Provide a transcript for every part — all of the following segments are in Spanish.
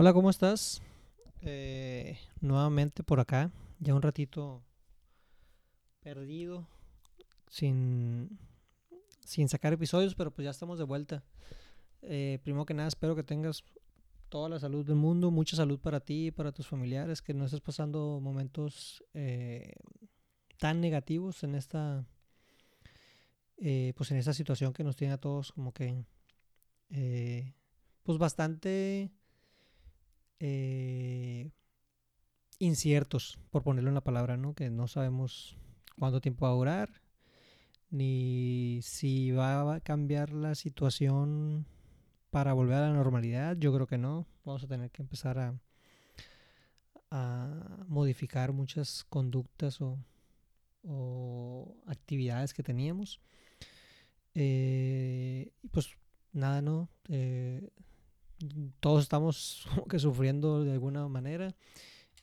Hola, ¿cómo estás? Eh, nuevamente por acá, ya un ratito perdido, sin, sin sacar episodios, pero pues ya estamos de vuelta. Eh, primero que nada, espero que tengas toda la salud del mundo, mucha salud para ti y para tus familiares, que no estés pasando momentos eh, tan negativos en esta, pues en esta situación que nos tiene a todos como que, pues bastante eh, inciertos, por ponerle una palabra, ¿no? Que no sabemos cuánto tiempo va a durar, ni si va a cambiar la situación para volver a la normalidad. Yo creo que no. Vamos a tener que empezar a, modificar muchas conductas o, actividades que teníamos. Eh, pues nada, ¿no? Eh, todos estamos como que sufriendo de alguna manera,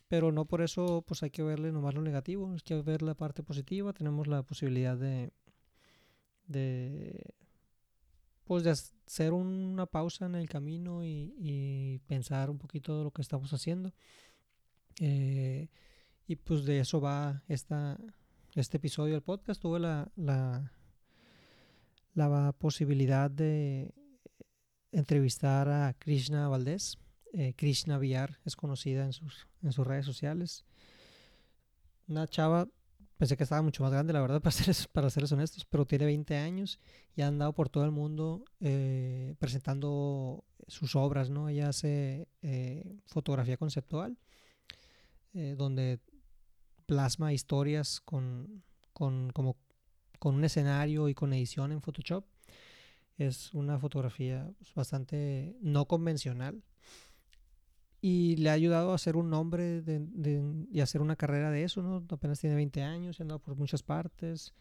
pero no por eso pues hay que verle nomás lo negativo, hay que ver la parte positiva, tenemos la posibilidad de, de pues de hacer una pausa en el camino y, pensar un poquito de lo que estamos haciendo. Eh, y pues de eso va esta, este episodio del podcast. Tuve la, la posibilidad de entrevistar a Krishna Valdés. Eh, Krishna Villar es conocida en sus, en sus redes sociales. Una chava, pensé que estaba mucho más grande, la verdad, para ser, para serles honestos, pero tiene 20 años y ha andado por todo el mundo eh, presentando sus obras, ¿no? Ella hace eh, fotografía conceptual, donde plasma historias con, con, como, con un escenario y con edición en Photoshop. Es una fotografía pues, bastante no convencional y le ha ayudado a hacer un nombre de, de, y hacer una carrera de eso, ¿no? Apenas tiene 20 años, ha andado por muchas partes,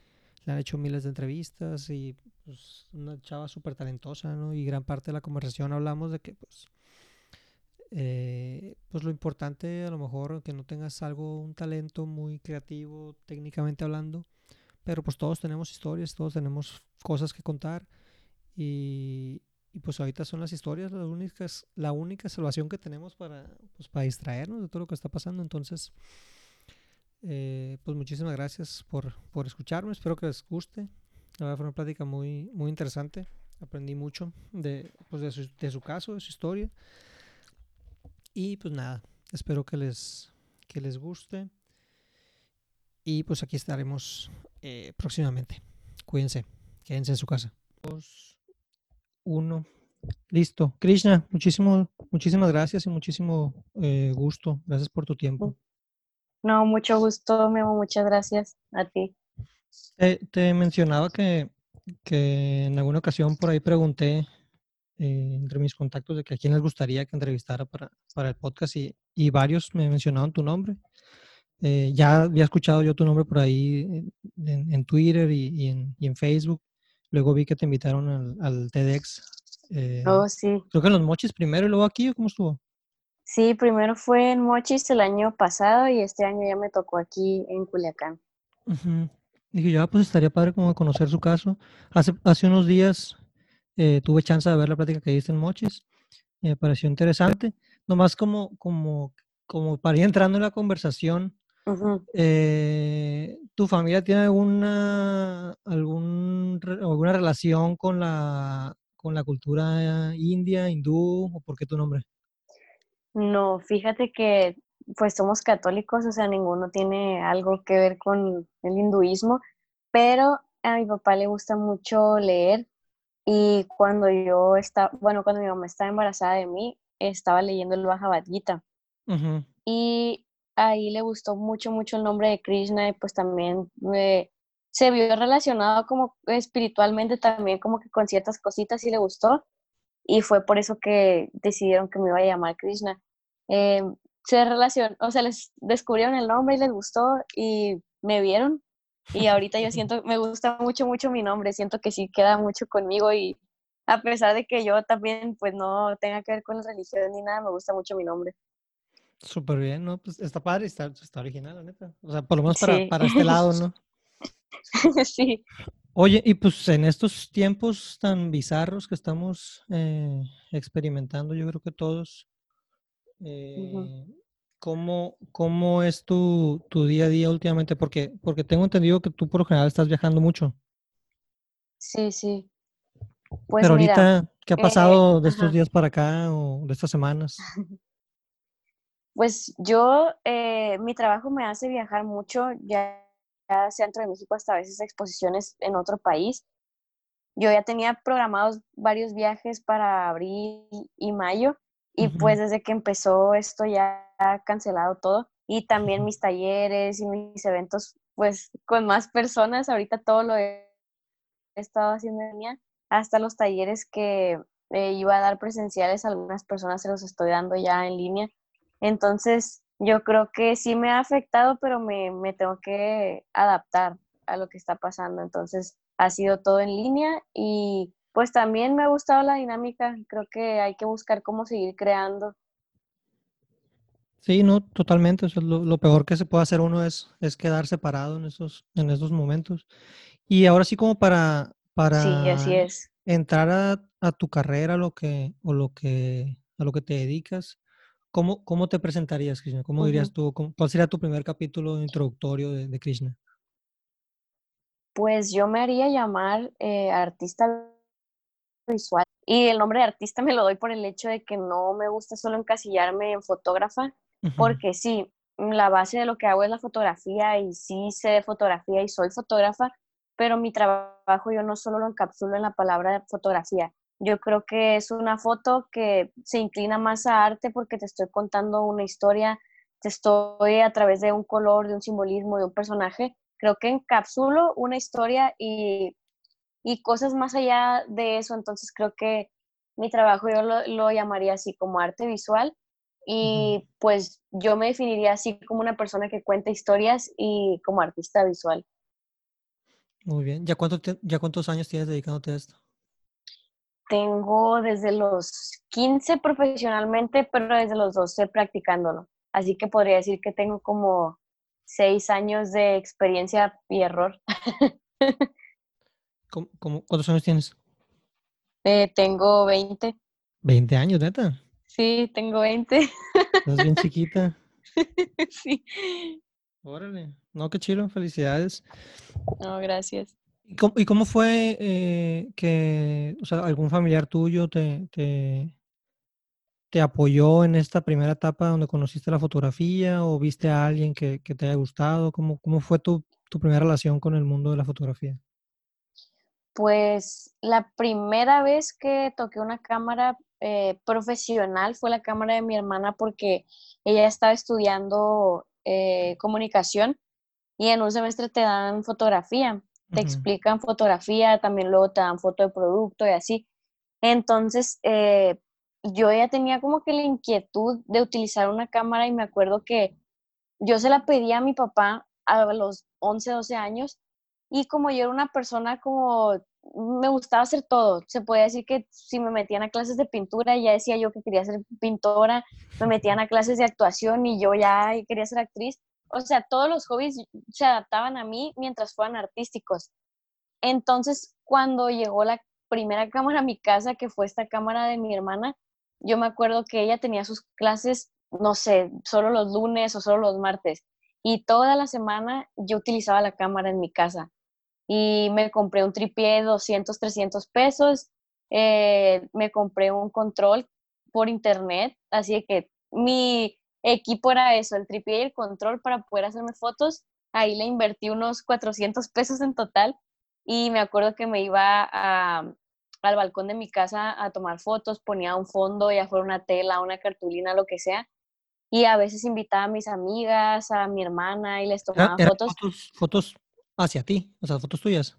le han hecho miles de entrevistas y pues una chava súper talentosa, ¿no? Y gran parte de la conversación hablamos de que pues eh, pues lo importante a lo mejor que no tengas algo, un talento muy creativo técnicamente hablando, pero pues todos tenemos historias, todos tenemos cosas que contar y, y pues ahorita son las historias las únicas, la única salvación que tenemos para, pues, para distraernos de todo lo que está pasando. Entonces, eh, pues muchísimas gracias por, por escucharme, espero que les guste. La verdad fue una plática muy, muy interesante. Aprendí mucho de, pues de, su, de su caso, de su historia. Y pues nada, espero que les, que les guste. Y pues aquí estaremos eh, próximamente. Cuídense, quédense en su casa. Uno. Listo. Krishna, muchísimo, muchísimas gracias y muchísimo eh, gusto. Gracias por tu tiempo. No, mucho gusto, Memo. Muchas gracias a ti. Eh, te mencionaba que, que en alguna ocasión por ahí pregunté eh, entre mis contactos de que a quién les gustaría que entrevistara para, para el podcast y, y varios me mencionaron tu nombre. Eh, ya había escuchado yo tu nombre por ahí en, en Twitter y, y, en, y, en, Facebook. Luego vi que te invitaron al, al TEDx. Eh, oh, sí. Creo que en los Mochis primero y luego aquí, ¿cómo estuvo? Sí, primero fue en Mochis el año pasado y este año ya me tocó aquí en Culiacán. Uh -huh. Dije yo, ah, pues estaría padre como conocer su caso. Hace, hace unos días eh, tuve chance de ver la plática que diste en Mochis. Me pareció interesante. Nomás como, como, como para ir entrando en la conversación, Uh -huh. eh, ¿tu familia tiene alguna, algún, alguna relación con la, con la cultura india, hindú, o por qué tu nombre? No, fíjate que pues somos católicos, o sea, ninguno tiene algo que ver con el hinduismo, pero a mi papá le gusta mucho leer y cuando yo estaba, bueno, cuando mi mamá estaba embarazada de mí, estaba leyendo el Bhagavad Gita. Uh -huh. Y ahí le gustó mucho, mucho el nombre de Krishna y pues también eh, se vio relacionado como espiritualmente también como que con ciertas cositas y le gustó y fue por eso que decidieron que me iba a llamar Krishna. Eh, se relacionó, o sea, les descubrieron el nombre y les gustó y me vieron y ahorita yo siento, me gusta mucho, mucho mi nombre, siento que sí queda mucho conmigo y a pesar de que yo también pues no tenga que ver con la religión ni nada, me gusta mucho mi nombre. Súper bien, ¿no? Pues está padre, está, está original, la neta. O sea, por lo menos para, sí. para este lado, ¿no? sí. Oye, y pues en estos tiempos tan bizarros que estamos eh, experimentando, yo creo que todos, Eh, ¿cómo, ¿Cómo es tu, tu día a día últimamente? Porque, porque tengo entendido que tú por lo general estás viajando mucho. Sí, sí. Pues Pero mira, ahorita, ¿qué ha eh, pasado de estos ajá. días para acá o de estas semanas? Pues yo, eh, mi trabajo me hace viajar mucho, ya, ya sea dentro de México hasta a veces exposiciones en otro país. Yo ya tenía programados varios viajes para abril y mayo y pues desde que empezó esto ya ha cancelado todo y también mis talleres y mis eventos pues con más personas. Ahorita todo lo he estado haciendo en línea, hasta los talleres que eh, iba a dar presenciales, algunas personas se los estoy dando ya en línea. Entonces, yo creo que sí me ha afectado, pero me, me tengo que adaptar a lo que está pasando. Entonces, ha sido todo en línea y pues también me ha gustado la dinámica. Creo que hay que buscar cómo seguir creando. Sí, no, totalmente. O sea, lo, lo peor que se puede hacer uno es, es quedar separado en esos, en esos momentos. Y ahora sí como para, Sí, así para es. entrar a, a tu carrera, lo que, o lo que, a lo que te dedicas, ¿cómo, cómo te presentarías, Krishna? ¿Cómo dirías tú, cómo- cuál sería tu primer capítulo introductorio de, de Krishna? Pues yo me haría llamar eh, artista visual. Y el nombre de artista me lo doy por el hecho de que no me gusta solo encasillarme en fotógrafa, porque sí, la base de lo que hago es la fotografía y sí sé de fotografía y soy fotógrafa, pero mi trabajo yo no solo lo encapsulo en la palabra de fotografía. Yo creo que es una foto que se inclina más a arte porque te estoy contando una historia, te estoy a través de un color, de un simbolismo, de un personaje. Creo que encapsulo una historia y y cosas más allá de eso. Entonces creo que mi trabajo yo lo, lo llamaría así como arte visual y pues yo me definiría así como una persona que cuenta historias y como artista visual. Muy bien. ¿Ya, cuánto tie- ya cuántos años tienes dedicándote a esto? Tengo desde los 15 profesionalmente, pero desde los 12 practicándolo. Así que podría decir que tengo como seis años de experiencia y error. ¿Cómo- cómo- cuántos años tienes? Eh, tengo 20. 20 años, neta. Sí, tengo 20. Estás bien chiquita. sí. Órale. No, qué chido. Felicidades. No, gracias. ¿Y cómo, fue eh, que, o sea, algún familiar tuyo te, te, apoyó en esta primera etapa donde conociste la fotografía o viste a alguien que, que te haya gustado? ¿Cómo, cómo fue tu, tu primera relación con el mundo de la fotografía? Pues la primera vez que toqué una cámara eh, profesional fue la cámara de mi hermana porque ella estaba estudiando eh, comunicación y en un semestre te dan fotografía, te explican fotografía, también luego te dan foto de producto y así. Entonces, eh, yo ya tenía como que la inquietud de utilizar una cámara y me acuerdo que yo se la pedí a mi papá a los 11 12 años y como yo era una persona como me gustaba hacer todo, se podía decir que si me metían a clases de pintura ya decía yo que quería ser pintora, me metían a clases de actuación y yo ya quería ser actriz. O sea, todos los hobbies se adaptaban a mí mientras fueran artísticos. Entonces, cuando llegó la primera cámara a mi casa, que fue esta cámara de mi hermana, yo me acuerdo que ella tenía sus clases, no sé, solo los lunes o solo los martes. Y toda la semana yo utilizaba la cámara en mi casa. Y me compré un tripié de 200, 300 pesos. eh, me compré un control por internet. Así que mi equipo era eso, el tripié y el control para poder hacerme fotos. Ahí le invertí unos 400 pesos en total y me acuerdo que me iba a, al balcón de mi casa a tomar fotos, ponía un fondo, ya fuera una tela, una cartulina, lo que sea, y a veces invitaba a mis amigas, a mi hermana y les Era- tomaba Eran fotos. fotos, fotos hacia ti, o sea, fotos tuyas.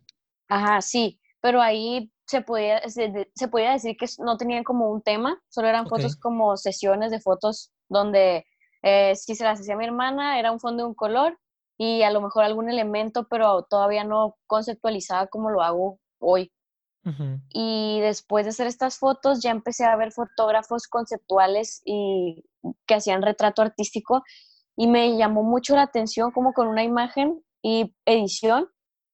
Ajá, sí, pero ahí se podía, se, se podía decir que no tenían como un tema, solo eran Ok. fotos como sesiones de fotos donde eh, si se las hacía mi hermana era un fondo de un color y a lo mejor algún elemento, pero todavía no conceptualizada como lo hago hoy. Y después de hacer estas fotos, ya empecé a ver fotógrafos conceptuales y que hacían retrato artístico y me llamó mucho la atención como con una imagen y edición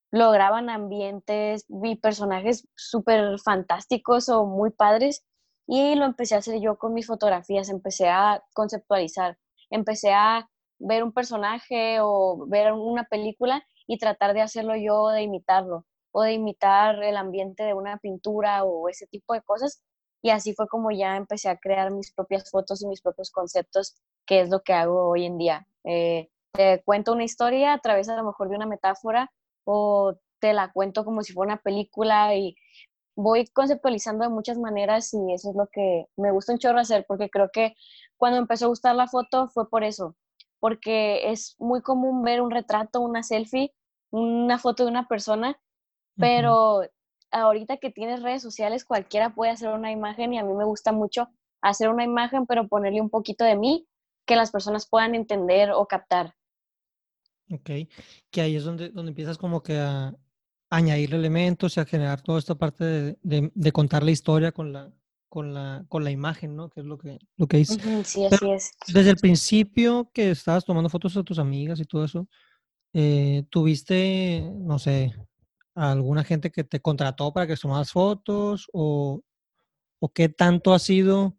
lograban ambientes y personajes súper fantásticos o muy padres y lo empecé a hacer yo con mis fotografías, empecé a conceptualizar, empecé a ver un personaje o ver una película y tratar de hacerlo yo, de imitarlo o de imitar el ambiente de una pintura o ese tipo de cosas. Y así fue como ya empecé a crear mis propias fotos y mis propios conceptos, que es lo que hago hoy en día. Eh, te cuento una historia a través a lo mejor de una metáfora o te la cuento como si fuera una película y voy conceptualizando de muchas maneras y eso es lo que me gusta un chorro hacer porque creo que cuando empezó a gustar la foto fue por eso, porque es muy común ver un retrato, una selfie, una foto de una persona, pero ahorita que tienes redes sociales cualquiera puede hacer una imagen y a mí me gusta mucho hacer una imagen pero ponerle un poquito de mí que las personas puedan entender o captar. Ok, que ahí es donde, donde empiezas como que a añadir elementos y a generar toda esta parte de, de, contar la historia con la, con la, con la imagen, ¿no? Que es lo que, lo que dices. sí, así es. Desde el principio que estabas tomando fotos a tus amigas y todo eso, eh, ¿tuviste, no sé, alguna gente que te contrató para que tomaras fotos o, o qué tanto ha sido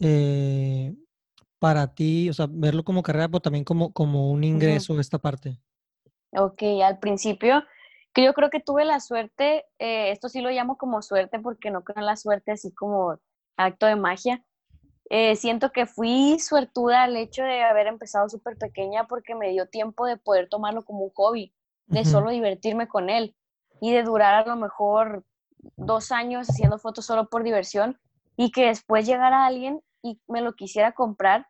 eh, para ti, o sea, verlo como carrera, pero también como, como un ingreso de esta parte? Ok, al principio, que yo creo que tuve la suerte, eh, esto sí lo llamo como suerte porque no creo en la suerte así como acto de magia. Eh, siento que fui suertuda al hecho de haber empezado súper pequeña porque me dio tiempo de poder tomarlo como un hobby, de solo divertirme con él y de durar a lo mejor dos años haciendo fotos solo por diversión y que después llegara alguien y me lo quisiera comprar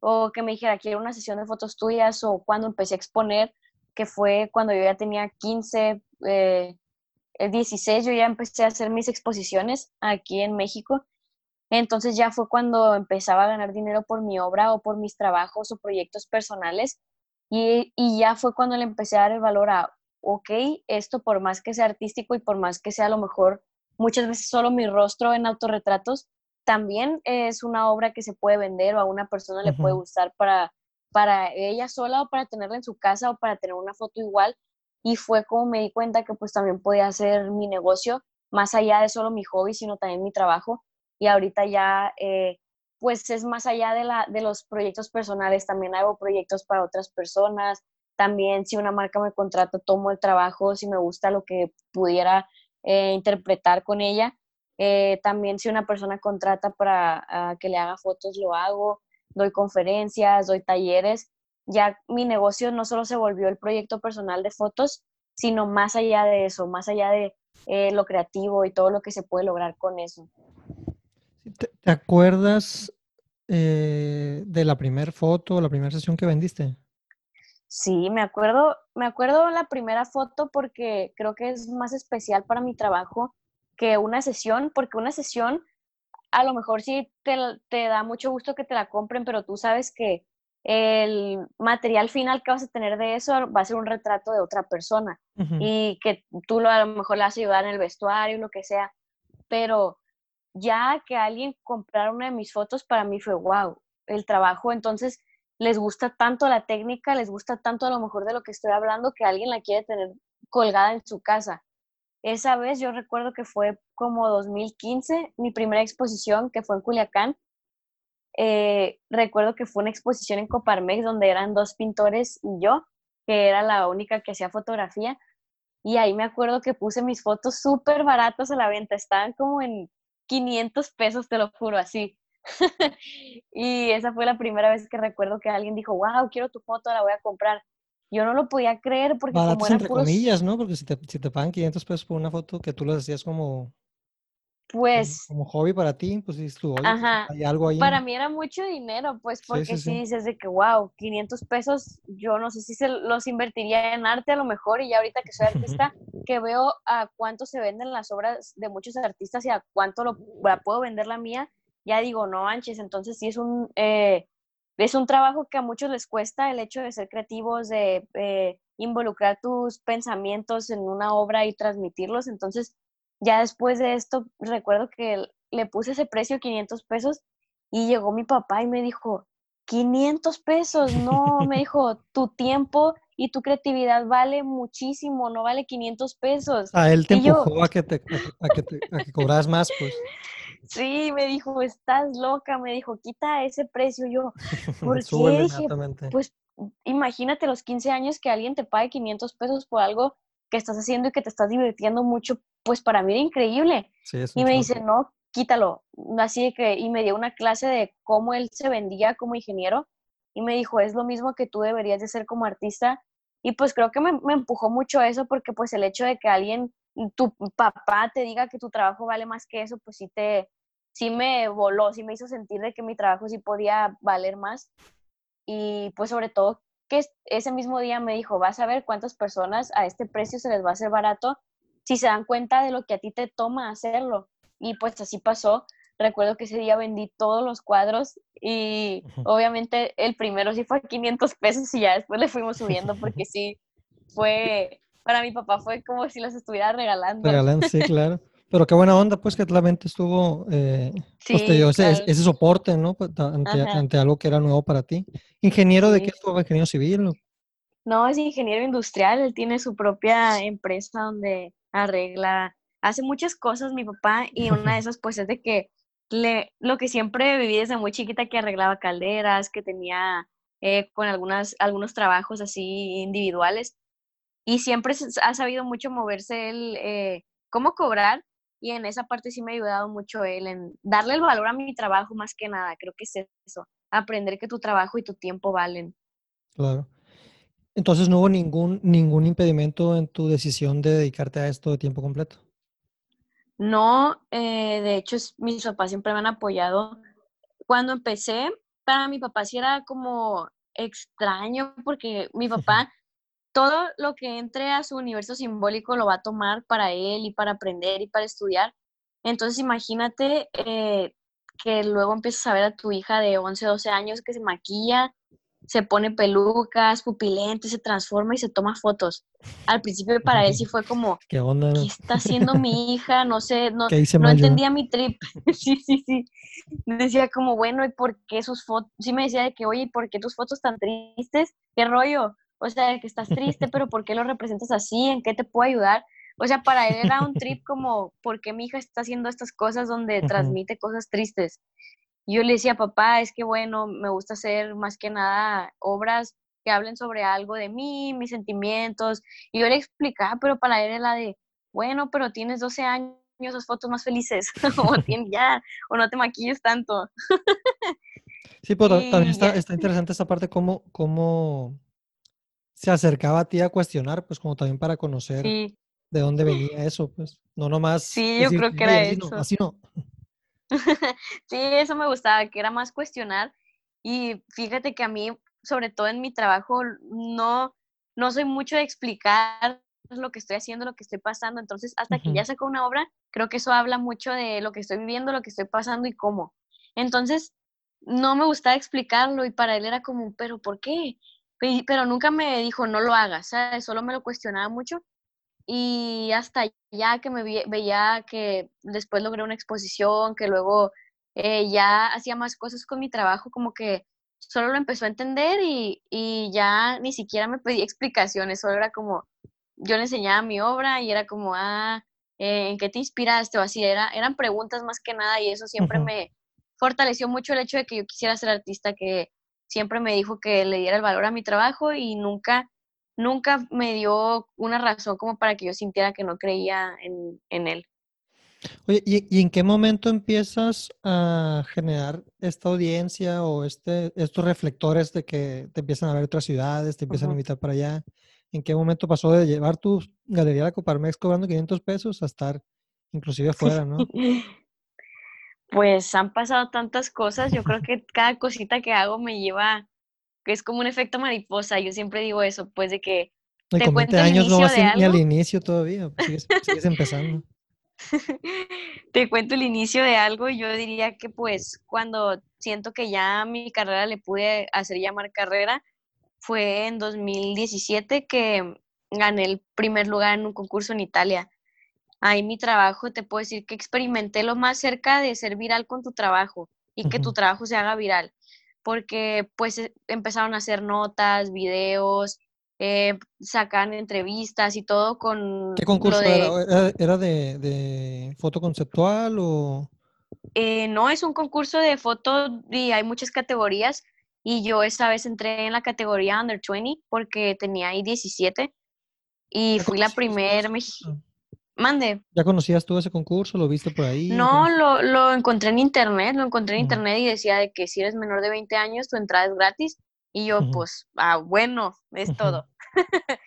o que me dijera, quiero una sesión de fotos tuyas o cuando empecé a exponer, que fue cuando yo ya tenía 15, eh, 16, yo ya empecé a hacer mis exposiciones aquí en México. Entonces ya fue cuando empezaba a ganar dinero por mi obra o por mis trabajos o proyectos personales. Y, y ya fue cuando le empecé a dar el valor a, ok, esto por más que sea artístico y por más que sea a lo mejor muchas veces solo mi rostro en autorretratos, también es una obra que se puede vender o a una persona le puede gustar para, para ella sola o para tenerla en su casa o para tener una foto igual. Y fue como me di cuenta que pues también podía hacer mi negocio, más allá de solo mi hobby, sino también mi trabajo. Y ahorita ya, eh, pues es más allá de, la, de los proyectos personales, también hago proyectos para otras personas. También si una marca me contrata, tomo el trabajo, si me gusta lo que pudiera eh, interpretar con ella. Eh, también si una persona contrata para ah, que le haga fotos, lo hago, doy conferencias, doy talleres. Ya mi negocio no solo se volvió el proyecto personal de fotos, sino más allá de eso, más allá de eh, lo creativo y todo lo que se puede lograr con eso. ¿Te, acuerdas eh, de la primera foto, la primera sesión que vendiste? Sí, me acuerdo, me acuerdo la primera foto porque creo que es más especial para mi trabajo que una sesión, porque una sesión a lo mejor sí te, te, da mucho gusto que te la compren, pero tú sabes que el material final que vas a tener de eso va a ser un retrato de otra persona y que tú lo, a lo mejor le vas a ayudar en el vestuario, lo que sea, pero ya que alguien comprara una de mis fotos, para mí fue wow, el trabajo, entonces les gusta tanto la técnica, les gusta tanto a lo mejor de lo que estoy hablando, que alguien la quiere tener colgada en su casa. Esa vez yo recuerdo que fue como 2015, mi primera exposición, que fue en Culiacán. Eh, recuerdo que fue una exposición en Coparmex donde eran dos pintores y yo, que era la única que hacía fotografía. Y ahí me acuerdo que puse mis fotos súper baratas a la venta, estaban como en 500 pesos, te lo juro, así. y esa fue la primera vez que recuerdo que alguien dijo, wow, quiero tu foto, la voy a comprar yo no lo podía creer porque como eran entre comillas, ¿no? Porque si te, si te pagan 500 pesos por una foto que tú las hacías como... Pues... Como, hobby para ti, pues dices tú, pues, Ajá. hay algo ahí. Para mí era mucho dinero, pues porque sí, dices de que, wow, 500 pesos, yo no sé si se los invertiría en arte a lo mejor y ya ahorita que soy artista, que veo a cuánto se venden las obras de muchos artistas y a cuánto lo, puedo vender la mía, ya digo, no manches, entonces sí es un... Eh, es un trabajo que a muchos les cuesta el hecho de ser creativos, de eh, involucrar tus pensamientos en una obra y transmitirlos. Entonces, ya después de esto, recuerdo que le puse ese precio, 500 pesos, y llegó mi papá y me dijo, 500 pesos, no, me dijo, tu tiempo y tu creatividad vale muchísimo, no vale 500 pesos. A él te empujó a, que te, a, que te, a que cobras más, pues. Sí, me dijo, estás loca, me dijo, quita ese precio. Yo, ¿por qué? Dije, pues imagínate los 15 años que alguien te pague 500 pesos por algo que estás haciendo y que te estás divirtiendo mucho, pues para mí era increíble. y me dice, no, quítalo. Así que, y me dio una clase de cómo él se vendía como ingeniero y me dijo, es lo mismo que tú deberías de ser como artista. Y pues creo que me, me empujó mucho eso porque pues el hecho de que alguien, tu papá te diga que tu trabajo vale más que eso, pues sí te, sí me voló, sí me hizo sentir de que mi trabajo sí podía valer más. Y pues sobre todo que ese mismo día me dijo, vas a ver cuántas personas a este precio se les va a hacer barato si se dan cuenta de lo que a ti te toma hacerlo. Y pues así pasó. Recuerdo que ese día vendí todos los cuadros y obviamente el primero sí fue a 500 pesos y ya después le fuimos subiendo porque sí fue, para mi papá fue como si los estuviera regalando. Regalando, sí, claro. Pero qué buena onda, pues, que la mente estuvo, eh, pues te dio ese, ese, soporte, ¿no? Pues, ante, ante, algo que era nuevo para ti. ¿Ingeniero de qué estuvo? ¿Ingeniero civil? No, es ingeniero industrial. Él tiene su propia empresa donde arregla, hace muchas cosas mi papá y una de esas, pues, es de que le, lo que siempre viví desde muy chiquita, que arreglaba calderas, que tenía eh, con algunas, algunos trabajos así individuales. Y siempre ha sabido mucho moverse él, eh, cómo cobrar y en esa parte sí me ha ayudado mucho él en darle el valor a mi trabajo más que nada, creo que es eso, aprender que tu trabajo y tu tiempo valen. Claro. Entonces no hubo ningún, ningún impedimento en tu decisión de dedicarte a esto de tiempo completo. No, eh, de hecho mis papás siempre me han apoyado. Cuando empecé, para mi papá sí era como extraño porque mi papá todo lo que entre a su universo simbólico lo va a tomar para él y para aprender y para estudiar. Entonces imagínate eh, que luego empiezas a ver a tu hija de 11, 12 años que se maquilla, se pone pelucas, pupilentes, se transforma y se toma fotos. Al principio para él sí fue como, ¿qué, onda, ¿qué está haciendo mi hija? No sé, no, no entendía mi trip. sí, sí, sí. Decía como, bueno, ¿y por qué sus fotos? Sí me decía de que, oye, ¿por qué tus fotos tan tristes? ¿Qué rollo? O sea, que estás triste, pero ¿por qué lo representas así? ¿En qué te puedo ayudar? O sea, para él era un trip como, ¿por qué mi hija está haciendo estas cosas donde transmite cosas tristes? Yo le decía, papá, es que bueno, me gusta hacer más que nada obras que hablen sobre algo de mí, mis sentimientos. Y yo le explicaba, pero para él era de, bueno, pero tienes 12 años, esas fotos más felices, o ya, o no te maquilles tanto. sí, pero también está, está, interesante esta parte, cómo, cómo se acercaba a ti a cuestionar, pues como también para conocer de dónde venía eso, pues no nomás. Sí, yo creo que era eso. así no. sí, eso me gustaba, que era más cuestionar. Y fíjate que a mí, sobre todo en mi trabajo, no, no soy mucho de explicar lo que estoy haciendo, lo que estoy pasando. Entonces, hasta que ya saco una obra, creo que eso habla mucho de lo que estoy viviendo, lo que estoy pasando y cómo. Entonces, no me gustaba explicarlo y para él era como, pero ¿por qué? Pero nunca me dijo no lo hagas, ¿sabes? solo me lo cuestionaba mucho y hasta ya que me veía que después logré una exposición, que luego eh, ya hacía más cosas con mi trabajo, como que solo lo empezó a entender y, y, ya ni siquiera me pedía explicaciones, solo era como, yo le enseñaba mi obra y era como, ah, eh, ¿en qué te inspiraste? O así, era, eran preguntas más que nada y eso siempre me fortaleció mucho el hecho de que yo quisiera ser artista, que siempre me dijo que le diera el valor a mi trabajo y nunca, nunca me dio una razón como para que yo sintiera que no creía en, en él. Oye, ¿y, en qué momento empiezas a generar esta audiencia o este, estos reflectores de que te empiezan a ver otras ciudades, te empiezan a invitar para allá? ¿En qué momento pasó de llevar tu galería a la Coparmex cobrando 500 pesos a estar inclusive afuera, no? Pues han pasado tantas cosas, yo creo que cada cosita que hago me lleva, que es como un efecto mariposa, yo siempre digo eso, pues de que te cuento el años inicio no de algo. ni al inicio todavía, pues, sigues, empezando. te cuento el inicio de algo y yo diría que pues cuando siento que ya mi carrera le pude hacer llamar carrera, fue en 2017 que gané el primer lugar en un concurso en Italia ahí mi trabajo, te puedo decir que experimenté lo más cerca de ser viral con tu trabajo y que tu trabajo se haga viral, porque pues e, empezaron a hacer notas, videos, eh, sacan entrevistas y todo con... ¿Qué concurso era? ¿Era, de, foto conceptual o...? Eh, no, es un concurso de fotos y hay muchas categorías. Y yo esa vez entré en la categoría Under 20 porque tenía ahí 17 y fui la primera mexicana. Mande. ¿Ya conocías tú ese concurso? ¿Lo viste por ahí? No, lo, lo, encontré en internet, lo encontré en internet y decía de que si eres menor de 20 años, tu entrada es gratis. Y yo, pues, ah, bueno, es todo.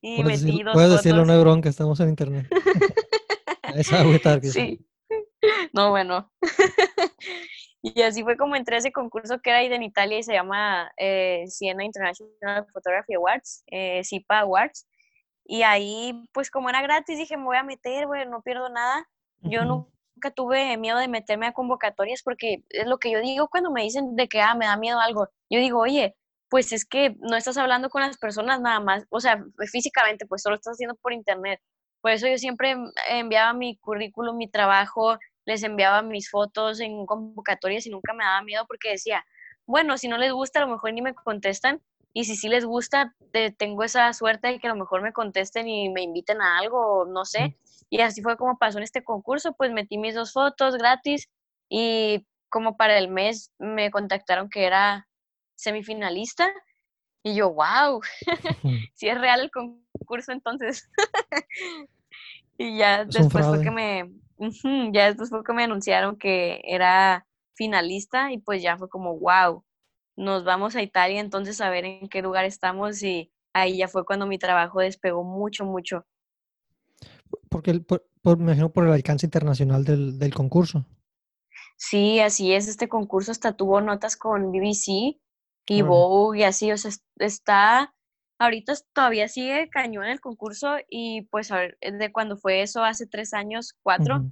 y puedes metí decir, dos Puedes decirlo, no hay bronca, estamos en internet. es agüitar. Sí. No, bueno. y así fue como entré a ese concurso que era ahí en Italia y se llama eh, Siena International Photography Awards, eh, SIPA Awards. Y ahí, pues como era gratis, dije, me voy a meter, güey, no pierdo nada. Yo nunca tuve miedo de meterme a convocatorias porque es lo que yo digo cuando me dicen de que, ah, me da miedo algo. Yo digo, oye, pues es que no estás hablando con las personas nada más, o sea, físicamente, pues solo estás haciendo por internet. Por eso yo siempre enviaba mi currículum, mi trabajo, les enviaba mis fotos en convocatorias y nunca me daba miedo porque decía, bueno, si no les gusta, a lo mejor ni me contestan, y si sí les gusta, tengo esa suerte de que a lo mejor me contesten y me inviten a algo, no sé. Y así fue como pasó en este concurso, pues metí mis dos fotos gratis y como para el mes me contactaron que era semifinalista y yo, wow, si es real el concurso entonces. y ya después fue que me, ya después fue que me anunciaron que era finalista y pues ya fue como, wow, nos vamos a Italia entonces a ver en qué lugar estamos y ahí ya fue cuando mi trabajo despegó mucho, mucho. Porque, por, me imagino, por el alcance internacional del, del, concurso. Sí, así es. Este concurso hasta tuvo notas con BBC y Vogue y así. O sea, está, ahorita todavía sigue cañón el concurso y pues de cuando fue eso hace tres años, cuatro,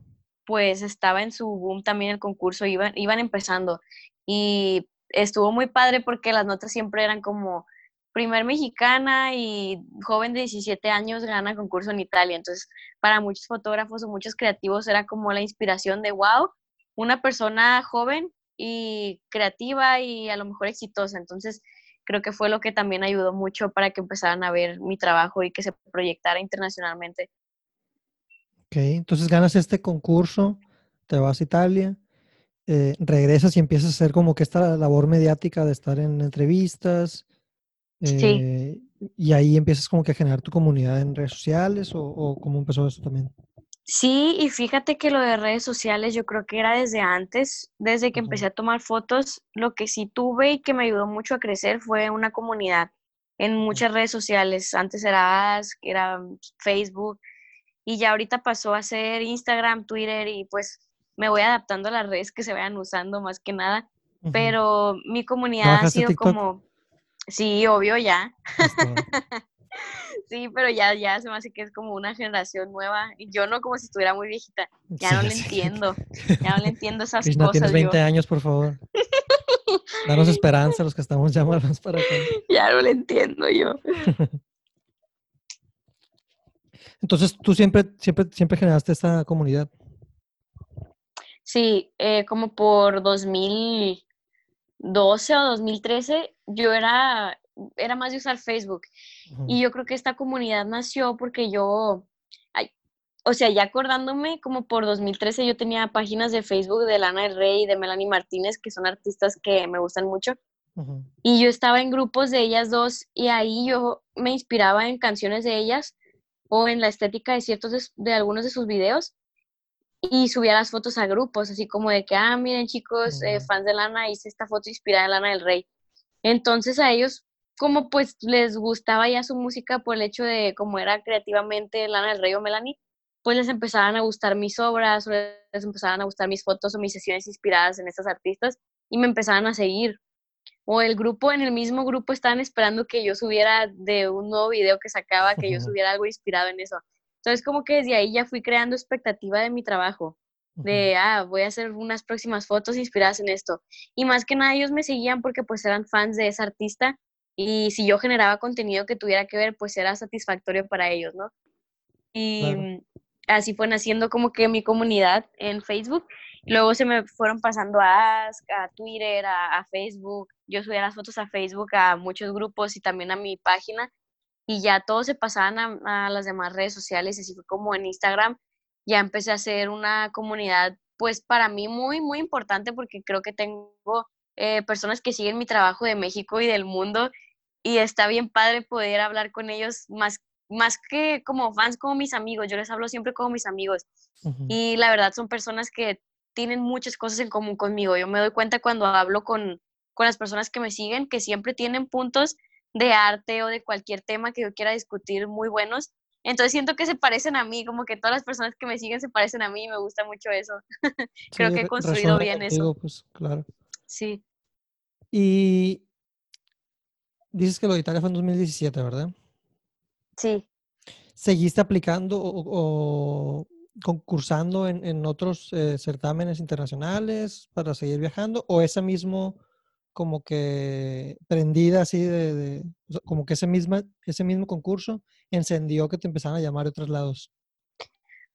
pues estaba en su boom también el concurso, iban, iban empezando. Y estuvo muy padre porque las notas siempre eran como primer mexicana y joven de 17 años gana concurso en Italia. Entonces, para muchos fotógrafos o muchos creativos era como la inspiración de, wow, una persona joven y creativa y a lo mejor exitosa. Entonces, creo que fue lo que también ayudó mucho para que empezaran a ver mi trabajo y que se proyectara internacionalmente. Ok, entonces ganas este concurso, te vas a Italia eh, regresas y empiezas a hacer como que esta labor mediática de estar en entrevistas. Eh, y ahí empiezas como que a generar tu comunidad en redes sociales o, o, cómo empezó eso también. Sí, y fíjate que lo de redes sociales yo creo que era desde antes, desde que empecé a tomar fotos, lo que sí tuve y que me ayudó mucho a crecer fue una comunidad en muchas redes sociales. Antes era Ask, era Facebook, y ya ahorita pasó a ser Instagram, Twitter, y pues me voy adaptando a las redes que se vayan usando más que nada, pero mi comunidad ha sido como, sí, obvio ya. sí, pero ya, ya se me hace que es como una generación nueva. Y yo no como si estuviera muy viejita. Ya no le entiendo. Ya no le entiendo esas cosas. tienes 20 años, por favor. Danos esperanza a los que estamos ya más para acá. Ya no le entiendo yo. Entonces, tú siempre, siempre, siempre generaste esta comunidad. Sí, eh, como por 2012 o 2013, yo era, era más de usar Facebook. Y yo creo que esta comunidad nació porque yo, o sea, ya acordándome, como por 2013 yo tenía páginas de Facebook de Lana del Rey y de Melanie Martínez, que son artistas que me gustan mucho. Y yo estaba en grupos de ellas dos y ahí yo me inspiraba en canciones de ellas o en la estética de ciertos de, de algunos de sus videos y subía las fotos a grupos, así como de que, ah, miren chicos, eh, fans de Lana, hice esta foto inspirada en Lana del Rey. Entonces a ellos, como pues les gustaba ya su música por el hecho de cómo era creativamente Lana del Rey o Melanie, pues les empezaban a gustar mis obras, o les empezaban a gustar mis fotos o mis sesiones inspiradas en estas artistas y me empezaban a seguir. O el grupo, en el mismo grupo estaban esperando que yo subiera de un nuevo video que sacaba, que yo subiera algo inspirado en eso. Entonces, como que desde ahí ya fui creando expectativa de mi trabajo, de, ah, voy a hacer unas próximas fotos inspiradas en esto. Y más que nada ellos me seguían porque pues eran fans de esa artista y si yo generaba contenido que tuviera que ver, pues era satisfactorio para ellos, ¿no? Y así fue naciendo como que mi comunidad en Facebook. Luego se me fueron pasando a Ask, a Twitter, a, a Facebook. Yo subía las fotos a Facebook, a muchos grupos y también a mi página y ya todos se pasaban a, las demás redes sociales, así fue como en Instagram, ya empecé a hacer una comunidad pues para mí muy, muy importante porque creo que tengo eh, personas que siguen mi trabajo de México y del mundo y está bien padre poder hablar con ellos más, más que como fans, como mis amigos. Yo les hablo siempre como mis amigos y la verdad son personas que tienen muchas cosas en común conmigo. Yo me doy cuenta cuando hablo con, con las personas que me siguen que siempre tienen puntos de arte o de cualquier tema que yo quiera discutir muy buenos. Entonces siento que se parecen a mí, como que todas las personas que me siguen se parecen a mí y me gusta mucho eso. Creo que he construido bien eso. Pues, claro. Sí. Y dices que lo de Italia fue en 2017, ¿verdad? Sí. ¿Seguiste aplicando o, concursando en, otros eh, certámenes internacionales para seguir viajando? ¿O ese mismo como que prendida así de, como que ese, misma, ese mismo concurso encendió que te empezaran a llamar de otros lados?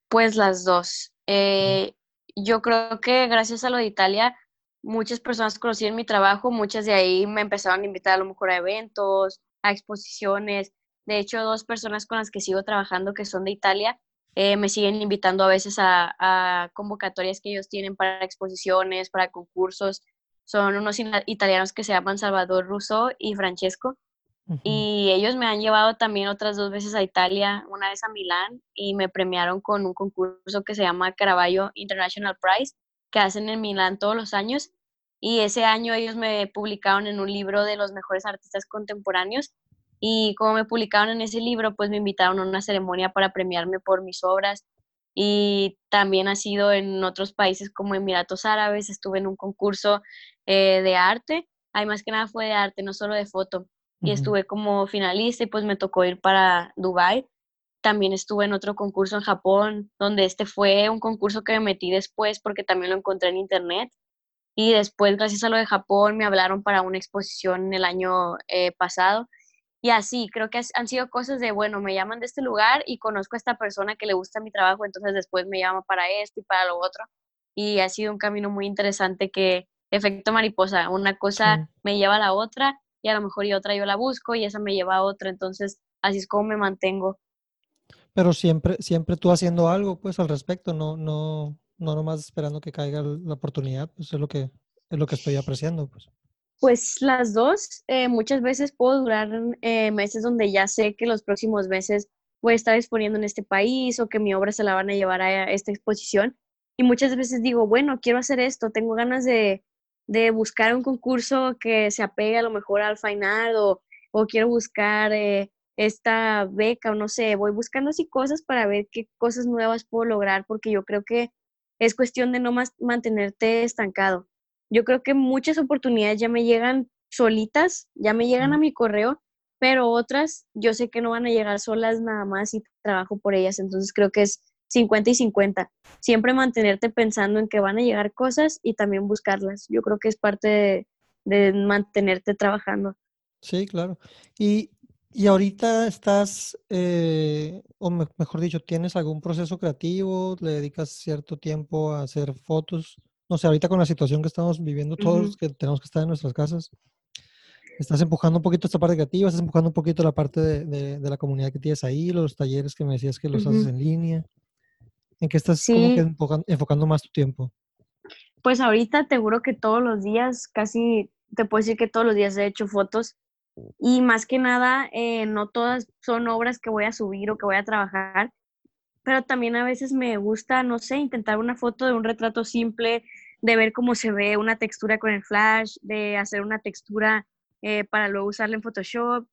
Pues las dos. Eh, yo creo que gracias a lo de Italia, muchas personas conocían mi trabajo, muchas de ahí me empezaron a invitar a lo mejor a eventos, a exposiciones. De hecho, dos personas con las que sigo trabajando que son de Italia, eh, me siguen invitando a veces a, a convocatorias que ellos tienen para exposiciones, para concursos son unos italianos que se llaman Salvador Russo y Francesco. Y ellos me han llevado también otras dos veces a Italia, una vez a Milán, y me premiaron con un concurso que se llama Caravaggio International Prize, que hacen en Milán todos los años. Y ese año ellos me publicaron en un libro de los mejores artistas contemporáneos. Y como me publicaron en ese libro, pues me invitaron a una ceremonia para premiarme por mis obras y también ha sido en otros países como Emiratos Árabes, estuve en un concurso eh, de arte, ahí más que nada fue de arte, no solo de foto, y estuve como finalista y pues me tocó ir para Dubai. También estuve en otro concurso en Japón, donde este fue un concurso que me metí después porque también lo encontré en internet. Y después, gracias a lo de Japón, me hablaron para una exposición el año eh, pasado y así, creo que han sido cosas de, bueno, me llaman de este lugar y conozco a esta persona que le gusta mi trabajo, entonces después me llama para esto y para lo otro. Y ha sido un camino muy interesante que, efecto mariposa, una cosa me lleva a la otra y a lo mejor y otra yo la busco y esa me lleva a otra, entonces así es como me mantengo. Pero siempre, siempre tú haciendo algo, pues, al respecto, no, no, no nomás esperando que caiga la oportunidad, pues es lo que, es lo que estoy apreciando, pues. Pues las dos, eh, muchas veces puedo durar eh, meses donde ya sé que los próximos meses voy a estar exponiendo en este país o que mi obra se la van a llevar a esta exposición. Y muchas veces digo, bueno, quiero hacer esto, tengo ganas de, buscar un concurso que se apegue a lo mejor al final o, o quiero buscar eh, esta beca o no sé, voy buscando así cosas para ver qué cosas nuevas puedo lograr porque yo creo que es cuestión de no más mantenerte estancado yo creo que muchas oportunidades ya me llegan solitas, ya me llegan a mi correo, pero otras yo sé que no van a llegar solas nada más y trabajo por ellas. Entonces creo que es 50 y 50. Siempre mantenerte pensando en que van a llegar cosas y también buscarlas. Yo creo que es parte de, mantenerte trabajando. Sí, claro. Y, ahorita estás, eh, o mejor dicho, ¿tienes algún proceso creativo? ¿Le dedicas cierto tiempo a hacer fotos? No sé, ahorita con la situación que estamos viviendo todos, que tenemos que estar en nuestras casas, estás empujando un poquito esta parte creativa, estás empujando un poquito la parte de, la comunidad que tienes ahí, los talleres que me decías que los haces en línea. ¿En qué estás enfocando, más tu tiempo? Pues ahorita te juro que todos los días, casi te puedo decir que todos los días he hecho fotos y más que nada, eh, no todas son obras que voy a subir o que voy a trabajar, pero también a veces me gusta, no sé, intentar una foto de un retrato simple, de ver cómo se ve una textura con el flash, de hacer una textura eh, para luego usarla en Photoshop.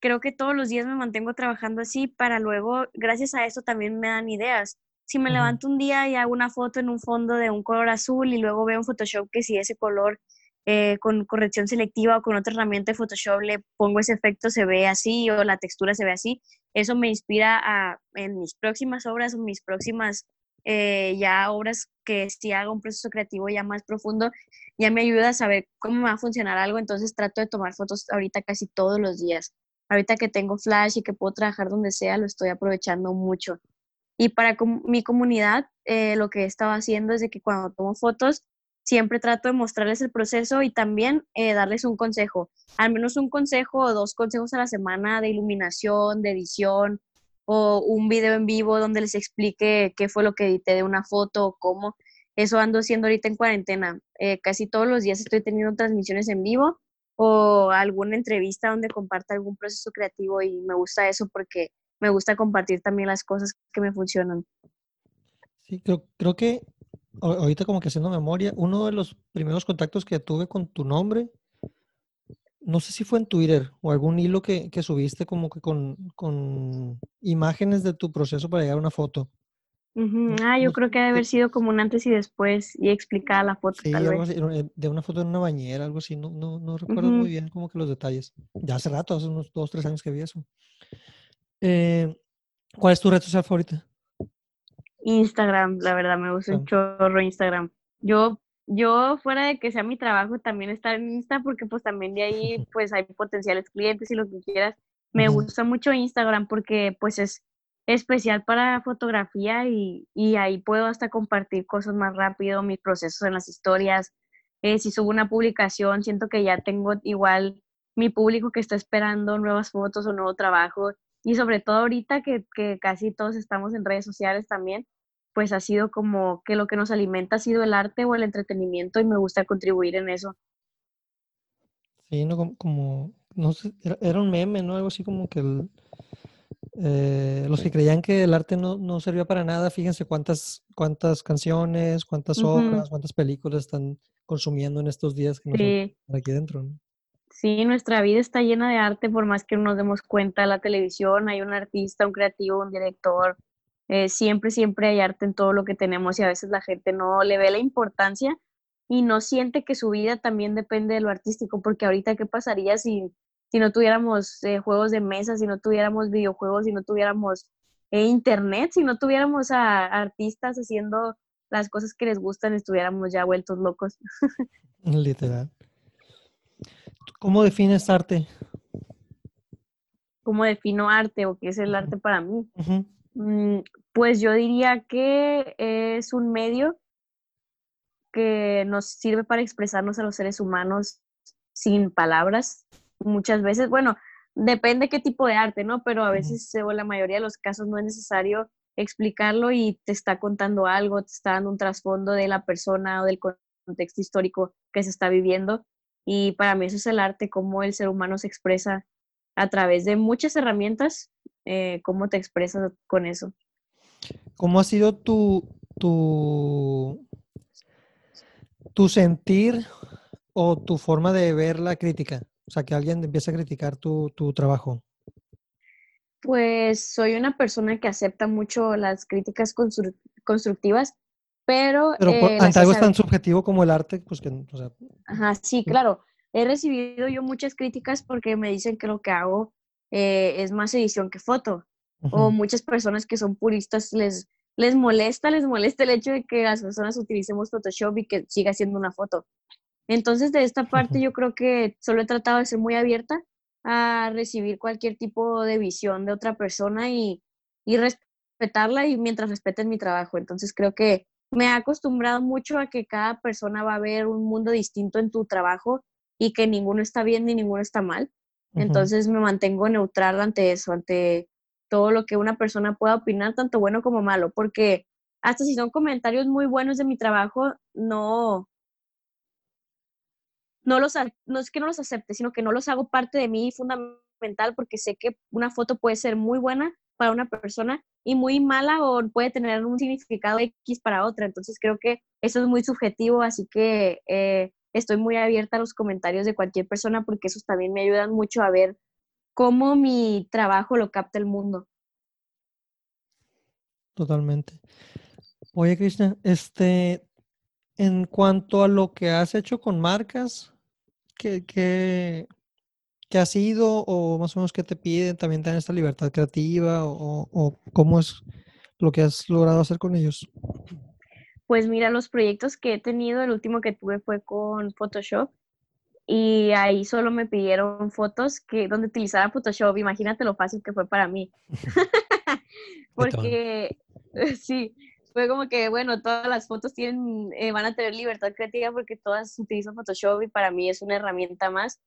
Creo que todos los días me mantengo trabajando así para luego, gracias a eso también me dan ideas. Si me levanto un día y hago una foto en un fondo de un color azul y luego veo en Photoshop que si ese color eh, con corrección selectiva o con otra herramienta de Photoshop le pongo ese efecto, se ve así o la textura se ve así. Eso me inspira en mis próximas obras o mis próximas eh, ya obras que si haga un proceso creativo ya más profundo, ya me ayuda a saber cómo va a funcionar algo. Entonces trato de tomar fotos ahorita casi todos los días. Ahorita que tengo flash y que puedo trabajar donde sea, lo estoy aprovechando mucho. Y para mi comunidad, eh, lo que he estado haciendo es que cuando tomo fotos, siempre trato de mostrarles el proceso y también eh, darles un consejo, al menos un consejo o dos consejos a la semana de iluminación, de edición o un video en vivo donde les explique qué fue lo que edité de una foto o cómo. eso ando haciendo ahorita en cuarentena. Eh, casi todos los días estoy teniendo transmisiones en vivo o alguna entrevista donde comparta algún proceso creativo y me gusta eso porque me gusta compartir también las cosas que me funcionan. Sí, creo, creo que ahorita como que haciendo memoria, uno de los primeros contactos que tuve con tu nombre, no sé si fue en Twitter o algún hilo que, que subiste como que con, con, imágenes de tu proceso para llegar a una foto. Ah, yo creo que debe haber sido como un antes y después y explicar la foto. Sí, así, de una foto en una bañera, algo así, no, no, no recuerdo muy bien como que los detalles. Ya hace rato, hace unos dos, tres años que vi eso. Eh, ¿Cuál es tu red social favorita? Instagram, la verdad, me gusta un chorro Instagram. Yo, yo fuera de que sea mi trabajo, también estar en Insta, porque pues también de ahí pues hay potenciales clientes y lo que quieras. Me gusta mucho Instagram porque pues es especial para fotografía y, y, ahí puedo hasta compartir cosas más rápido, mis procesos en las historias. Eh, si subo una publicación, siento que ya tengo igual mi público que está esperando nuevas fotos o nuevo trabajo. Y sobre todo ahorita que, que casi todos estamos en redes sociales también, pues ha sido como que lo que nos alimenta ha sido el arte o el entretenimiento y me gusta contribuir en eso. Sí, no, como, no sé, era, un meme, ¿no? Algo así como que el, eh, los que creían que el arte no, no, servía para nada, fíjense cuántas, cuántas canciones, cuántas obras, cuántas películas están consumiendo en estos días que sí. aquí dentro. Sí, nuestra vida está llena de arte, por más que no nos demos cuenta. La televisión, hay un artista, un creativo, un director. Eh, siempre, siempre hay arte en todo lo que tenemos y a veces la gente no le ve la importancia y no siente que su vida también depende de lo artístico, porque ahorita, ¿qué pasaría si si no tuviéramos eh, juegos de mesa, si no tuviéramos videojuegos, si no tuviéramos eh, internet, si no tuviéramos a, artistas haciendo las cosas que les gustan, estuviéramos ya vueltos locos. Literal. ¿Cómo defines arte? ¿Cómo defino arte o qué es el arte para mí? Mm, pues yo diría que es un medio que nos sirve para expresarnos a los seres humanos sin palabras, muchas veces, bueno, depende qué tipo de arte, ¿no? Pero a veces, o la mayoría de los casos, no es necesario explicarlo y te está contando algo, te está dando un trasfondo de la persona o del contexto histórico que se está viviendo. Y para mí eso es el arte, cómo el ser humano se expresa a través de muchas herramientas, eh, cómo te expresas con eso. ¿Cómo ha sido tu, tu, tu sentir o tu forma de ver la crítica? O sea, que alguien empiece a criticar tu, tu trabajo. Pues soy una persona que acepta mucho las críticas constructivas, pero... Pero eh, ante algo tan subjetivo como el arte, pues que... O sea, Ajá, sí, claro. He recibido yo muchas críticas porque me dicen que lo que hago eh, es más edición que foto. O muchas personas que son puristas les, les molesta, les molesta el hecho de que las personas utilicemos Photoshop y que siga siendo una foto. Entonces, de esta parte yo creo que solo he tratado de ser muy abierta a recibir cualquier tipo de visión de otra persona y, respetarla y mientras respeten mi trabajo. Entonces, creo que me ha acostumbrado mucho a que cada persona va a ver un mundo distinto en tu trabajo y que ninguno está bien ni ninguno está mal. Entonces me mantengo neutral ante eso, ante todo lo que una persona pueda opinar, tanto bueno como malo, porque hasta si son comentarios muy buenos de mi trabajo, no, no los, no es que no los acepte, sino que no los hago parte de mí fundamental porque sé que una foto puede ser muy buena para una persona y muy mala o puede tener un significado X para otra. Entonces creo que eso es muy subjetivo, así que eh, estoy muy abierta a los comentarios de cualquier persona porque esos también me ayudan mucho a ver cómo mi trabajo lo capta el mundo. Totalmente. Oye, Krishna, este, en cuanto a lo que has hecho con marcas, ¿qué, qué, qué ha sido o más o menos qué te piden? ¿También dan esta libertad creativa o, o, cómo es lo que has logrado hacer con ellos? Pues mira, los proyectos que he tenido, el último que tuve fue con Photoshop y ahí solo me pidieron fotos que donde utilizara Photoshop. Imagínate lo fácil que fue para mí. Porque sí, fue como que, bueno, todas las fotos tienen, eh, van a tener libertad creativa porque todas utilizan Photoshop y para mí es una herramienta más.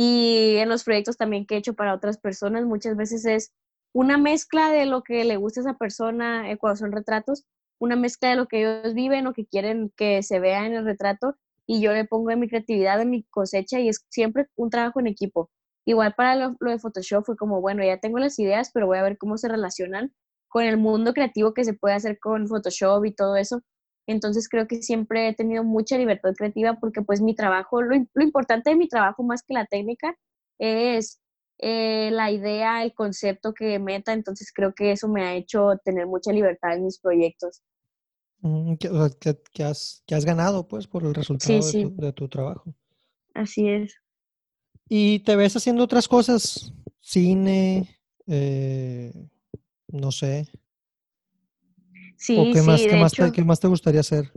Y en los proyectos también que he hecho para otras personas, muchas veces es una mezcla de lo que le gusta a esa persona eh, cuando son retratos, una mezcla de lo que ellos viven o que quieren que se vea en el retrato y yo le pongo en mi creatividad, en mi cosecha y es siempre un trabajo en equipo. Igual para lo, de Photoshop fue como, bueno, ya tengo las ideas, pero voy a ver cómo se relacionan con el mundo creativo que se puede hacer con Photoshop y todo eso. Entonces creo que siempre he tenido mucha libertad creativa porque pues mi trabajo, lo, importante de mi trabajo más que la técnica es eh, la idea, el concepto que meta, entonces creo que eso me ha hecho tener mucha libertad en mis proyectos. Mm, que, has, que has, ganado pues por el resultado de tu trabajo. Así es. ¿Y te ves haciendo otras cosas? Cine, eh, no sé. Sí, ¿O qué, más, qué, más te, qué más te gustaría hacer?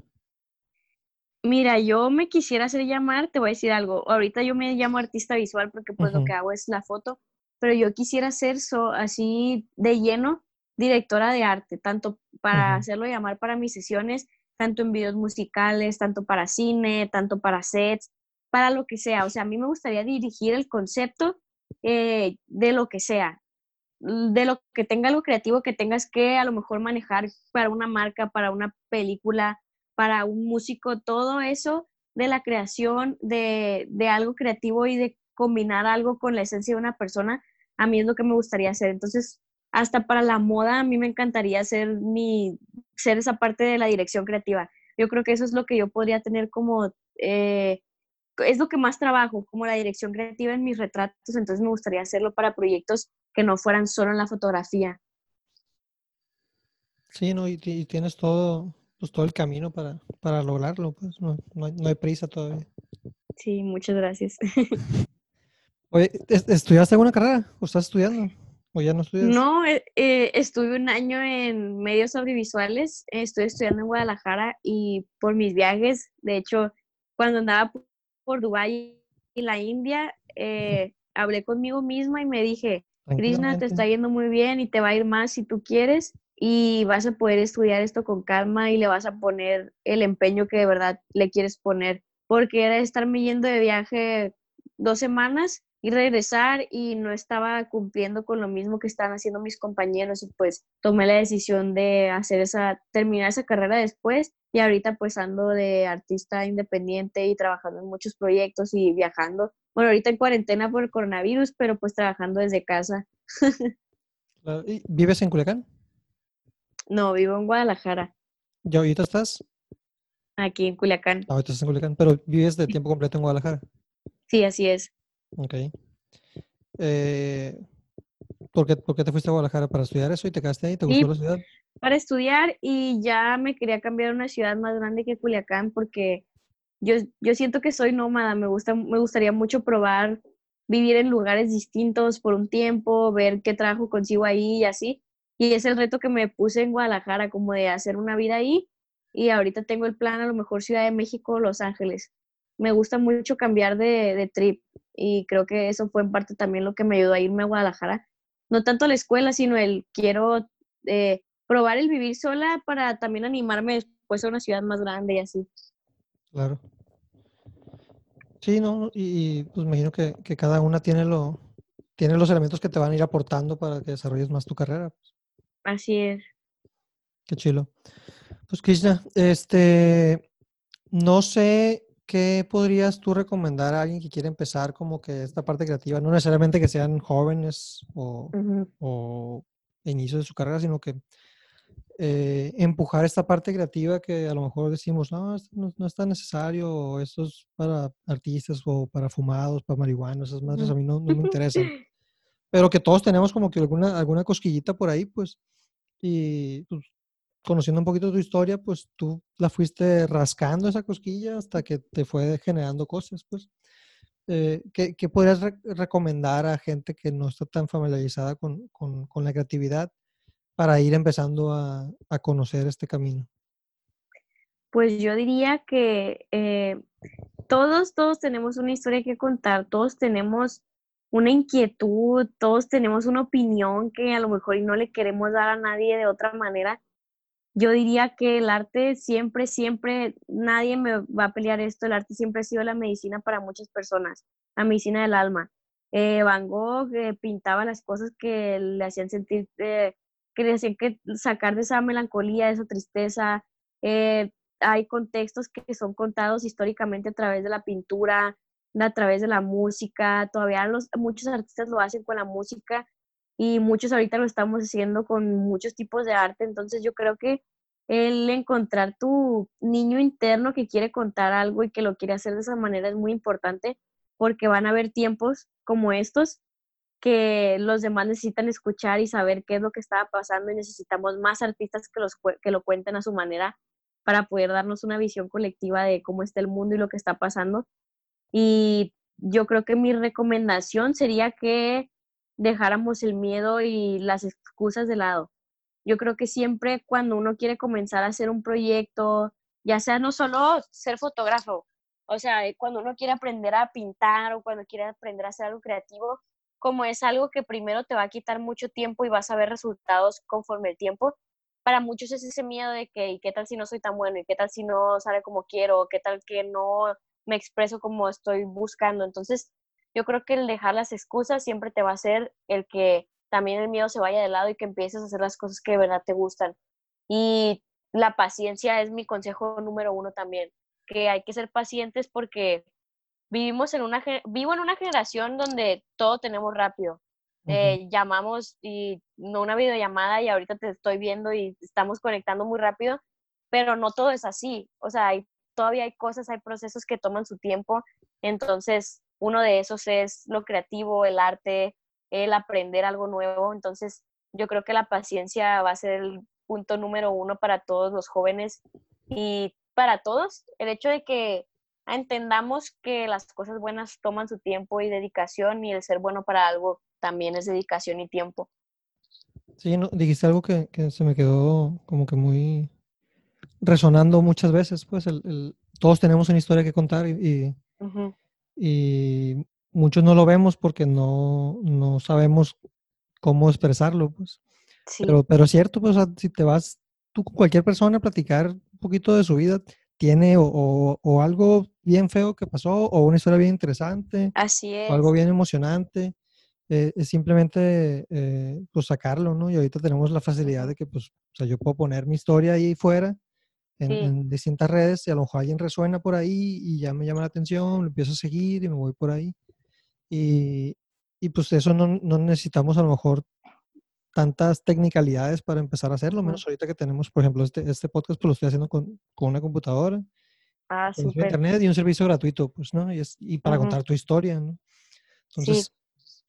Mira, yo me quisiera hacer llamar, te voy a decir algo. Ahorita yo me llamo artista visual porque pues lo que hago es la foto, pero yo quisiera ser así de lleno directora de arte, tanto para hacerlo llamar para mis sesiones, tanto en videos musicales, tanto para cine, tanto para sets, para lo que sea. O sea, a mí me gustaría dirigir el concepto eh, de lo que sea, de lo que tenga algo creativo que tengas que a lo mejor manejar para una marca, para una película, para un músico, todo eso de la creación de, de algo creativo y de combinar algo con la esencia de una persona, a mí es lo que me gustaría hacer. Entonces, hasta para la moda, a mí me encantaría ser, mi, ser esa parte de la dirección creativa. Yo creo que eso es lo que yo podría tener como eh, es lo que más trabajo, como la dirección creativa en mis retratos, entonces me gustaría hacerlo para proyectos que no fueran solo en la fotografía. Sí, no, y, tienes todo, pues todo el camino para, para lograrlo, pues no, no, hay, prisa todavía. Sí, muchas gracias. Oye, ¿estudiaste alguna carrera o estás estudiando? ¿O ya no estudias? No, eh, eh, estuve un año en medios audiovisuales, estoy estudiando en Guadalajara y por mis viajes, de hecho, cuando andaba por Dubái y la India, eh, hablé conmigo misma y me dije, Krishna, te está yendo muy bien y te va a ir más si tú quieres y vas a poder estudiar esto con calma y le vas a poner el empeño que de verdad le quieres poner, porque era estarme yendo de viaje dos semanas y regresar y no estaba cumpliendo con lo mismo que estaban haciendo mis compañeros y pues tomé la decisión de hacer esa, terminar esa carrera después y ahorita pues ando de artista independiente y trabajando en muchos proyectos y viajando. Bueno, ahorita en cuarentena por el coronavirus, pero pues trabajando desde casa. ¿Vives en Culiacán? No, vivo en Guadalajara. ¿Y ahorita estás? Aquí en Culiacán. ahorita estás en Culiacán, pero vives de tiempo completo en Guadalajara. Sí, así es. Ok. Eh, ¿por, qué, te fuiste a Guadalajara para estudiar eso y te quedaste ahí? ¿Te gustó la ciudad? Para estudiar y ya me quería cambiar a una ciudad más grande que Culiacán porque yo, yo siento que soy nómada, me, gusta, me gustaría mucho probar vivir en lugares distintos por un tiempo, ver qué trabajo consigo ahí y así. Y es el reto que me puse en Guadalajara, como de hacer una vida ahí. Y ahorita tengo el plan a lo mejor Ciudad de México, Los Ángeles. Me gusta mucho cambiar de, de trip y creo que eso fue en parte también lo que me ayudó a irme a Guadalajara. No tanto a la escuela, sino el quiero eh, probar el vivir sola para también animarme después a una ciudad más grande y así. Claro. Sí, no, y, pues imagino que, cada una tiene lo, tiene los elementos que te van a ir aportando para que desarrolles más tu carrera. Pues. Así es. Qué chilo. Pues Krishna, este, no sé ¿qué podrías tú recomendar a alguien que quiere empezar como que esta parte creativa? No necesariamente que sean jóvenes o, o inicio de su carrera, sino que eh, empujar esta parte creativa que a lo mejor decimos, no, no, es tan necesario, esto es para artistas o para fumados, para marihuanos, esas madres a mí no, no me interesan. Pero que todos tenemos como que alguna, alguna cosquillita por ahí, pues, y pues, conociendo un poquito tu historia, pues tú la fuiste rascando esa cosquilla hasta que te fue generando cosas, pues. Eh, ¿qué, ¿qué, podrías recomendar a gente que no está tan familiarizada con, con, con la creatividad para ir empezando a, a, conocer este camino? Pues yo diría que eh, todos, todos tenemos una historia que contar, todos tenemos una inquietud, todos tenemos una opinión que a lo mejor no le queremos dar a nadie de otra manera yo diría que el arte siempre, siempre, nadie me va a pelear esto, el arte siempre ha sido la medicina para muchas personas, la medicina del alma. Eh, Van Gogh eh, pintaba las cosas que le hacían sentir que decían que sacar de esa melancolía, de esa tristeza. Eh, hay contextos que son contados históricamente a través de la pintura, a través de la música. Todavía muchos artistas lo hacen con la música y muchos ahorita lo estamos haciendo con muchos tipos de arte. Entonces yo creo que el encontrar tu niño interno que quiere contar algo y que lo quiere hacer de esa manera es muy importante porque van a haber tiempos como estos que los demás necesitan escuchar y saber qué es lo que estaba pasando y necesitamos más artistas que, los, que lo cuenten a su manera para poder darnos una visión colectiva de cómo está el mundo y lo que está pasando. Y yo creo que mi recomendación sería que dejáramos el miedo y las excusas de lado. Yo creo que siempre cuando uno quiere comenzar a hacer un proyecto, ya sea no solo ser fotógrafo, o sea, cuando uno quiere aprender a pintar o cuando quiere aprender a hacer algo creativo, como es algo que primero te va a quitar mucho tiempo y vas a ver resultados conforme el tiempo, para muchos es ese miedo de que, ¿y qué tal si no soy tan bueno? ¿Y qué tal si no sale como quiero? ¿Qué tal que no me expreso como estoy buscando? Entonces, yo creo que el dejar las excusas siempre te va a hacer el que también el miedo se vaya de lado y que empieces a hacer las cosas que de verdad te gustan. Y la paciencia es mi consejo número uno también, que hay que ser pacientes porque vivimos en una, vivo en una generación donde todo tenemos rápido. Eh, llamamos y no una videollamada y ahorita te estoy viendo y estamos conectando muy rápido, pero no todo es así. O sea, hay, todavía hay cosas, hay procesos que toman su tiempo. Entonces, uno de esos es lo creativo, el arte, el aprender algo nuevo. Entonces, yo creo que la paciencia va a ser el punto número uno para todos los jóvenes y para todos. El hecho de que entendamos que las cosas buenas toman su tiempo y dedicación y el ser bueno para algo también es dedicación y tiempo. Sí, no, dijiste algo que, se me quedó como que muy resonando muchas veces, pues el, todos tenemos una historia que contar y, y, muchos no lo vemos porque no, no sabemos cómo expresarlo, pues. Pero, pero es cierto, pues si te vas tú con cualquier persona a platicar un poquito de su vida, tiene o, o, algo bien feo que pasó o una historia bien interesante. Así es. O algo bien emocionante. Eh, es simplemente eh, pues sacarlo, ¿no? Y ahorita tenemos la facilidad de que pues, o sea, yo puedo poner mi historia ahí fuera en, distintas redes y a lo mejor alguien resuena por ahí y ya me llama la atención, lo empiezo a seguir y me voy por ahí. Y, y pues eso no, no, necesitamos a lo mejor tantas tecnicalidades para empezar a hacerlo, menos ahorita que tenemos, por ejemplo, este, este podcast, pues lo estoy haciendo con, con una computadora, ah, internet y un servicio gratuito, pues, ¿no? Y, es, y para contar tu historia, ¿no? Entonces,